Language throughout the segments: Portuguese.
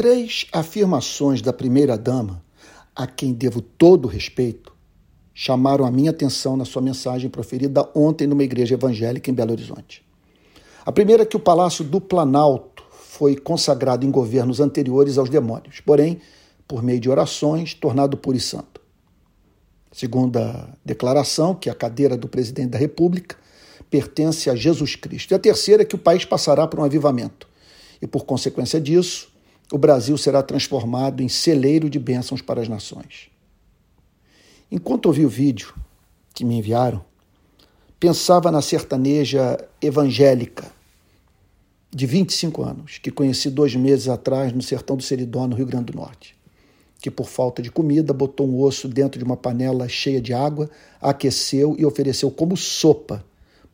três afirmações da primeira-dama, a quem devo todo o respeito, chamaram a minha atenção na sua mensagem proferida ontem numa igreja evangélica em Belo Horizonte. A primeira é que o Palácio do Planalto foi consagrado em governos anteriores aos demônios, porém, por meio de orações, tornado puro e santo. Segunda declaração, que a cadeira do presidente da República pertence a Jesus Cristo. E a terceira é que o país passará por um avivamento. E por consequência disso, o Brasil será transformado em celeiro de bênçãos para as nações. Enquanto ouvi o vídeo que me enviaram, pensava na sertaneja evangélica de 25 anos, que conheci dois meses atrás no sertão do Seridó, no Rio Grande do Norte, que por falta de comida botou um osso dentro de uma panela cheia de água, aqueceu e ofereceu como sopa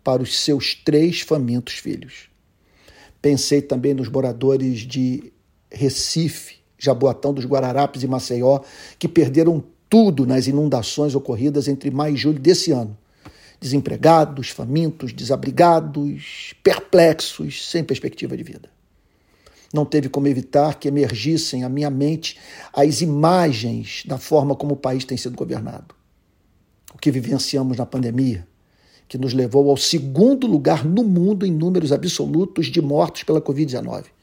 para os seus três famintos filhos. Pensei também nos moradores de Recife, Jaboatão dos Guararapes e Maceió, que perderam tudo nas inundações ocorridas entre maio e julho desse ano. Desempregados, famintos, desabrigados, perplexos, sem perspectiva de vida. Não teve como evitar que emergissem à minha mente as imagens da forma como o país tem sido governado. O que vivenciamos na pandemia, que nos levou ao segundo lugar no mundo em números absolutos de mortos pela Covid-19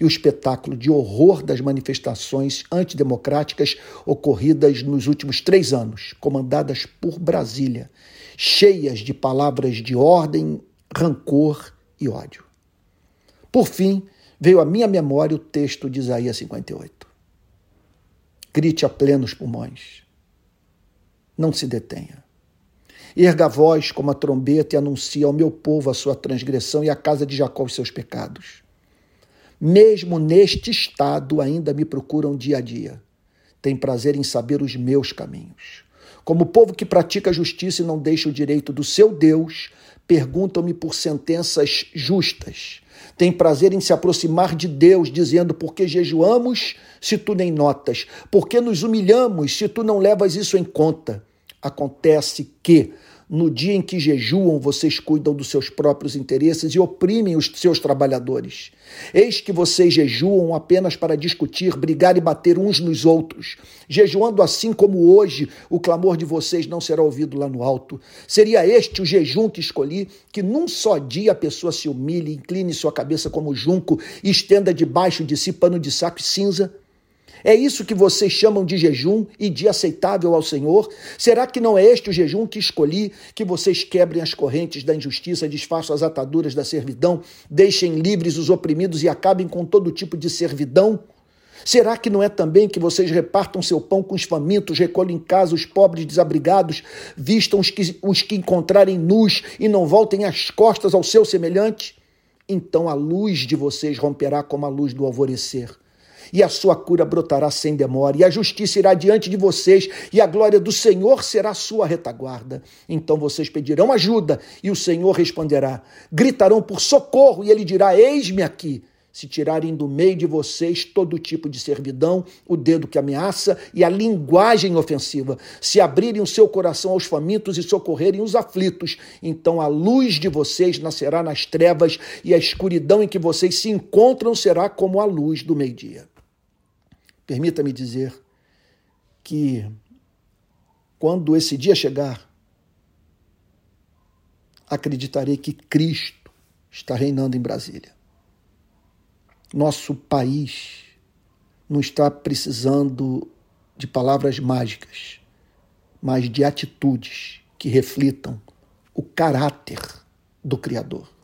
e o espetáculo de horror das manifestações antidemocráticas ocorridas nos últimos três anos, comandadas por Brasília, cheias de palavras de ordem, rancor e ódio. Por fim, veio à minha memória o texto de Isaías 58. Grite a plenos pulmões. Não se detenha. Erga a voz como a trombeta e anuncia ao meu povo a sua transgressão e à casa de Jacó os seus pecados. Mesmo neste estado, ainda me procuram dia a dia. Tem prazer em saber os meus caminhos. Como povo que pratica a justiça e não deixa o direito do seu Deus, perguntam-me por sentenças justas. Tem prazer em se aproximar de Deus, dizendo: Por que jejuamos se tu nem notas? Por que nos humilhamos se tu não levas isso em conta? Acontece que, no dia em que jejuam, vocês cuidam dos seus próprios interesses e oprimem os seus trabalhadores. Eis que vocês jejuam apenas para discutir, brigar e bater uns nos outros. Jejuando assim como hoje, o clamor de vocês não será ouvido lá no alto. Seria este o jejum que escolhi, que num só dia a pessoa se humilhe, incline sua cabeça como junco e estenda debaixo de si pano de saco e cinza? É isso que vocês chamam de jejum e de aceitável ao Senhor? Será que não é este o jejum que escolhi, que vocês quebrem as correntes da injustiça, desfaçam as ataduras da servidão, deixem livres os oprimidos e acabem com todo tipo de servidão? Será que não é também que vocês repartam seu pão com os famintos, recolhem em casa os pobres desabrigados, vistam os que, os que encontrarem nus e não voltem as costas ao seu semelhante? Então a luz de vocês romperá como a luz do alvorecer e a sua cura brotará sem demora, e a justiça irá diante de vocês, e a glória do Senhor será sua retaguarda. Então vocês pedirão ajuda, e o Senhor responderá. Gritarão por socorro, e ele dirá: Eis-me aqui. Se tirarem do meio de vocês todo tipo de servidão, o dedo que ameaça e a linguagem ofensiva, se abrirem o seu coração aos famintos e socorrerem os aflitos, então a luz de vocês nascerá nas trevas e a escuridão em que vocês se encontram será como a luz do meio-dia. Permita-me dizer que quando esse dia chegar, acreditarei que Cristo está reinando em Brasília. Nosso país não está precisando de palavras mágicas, mas de atitudes que reflitam o caráter do Criador.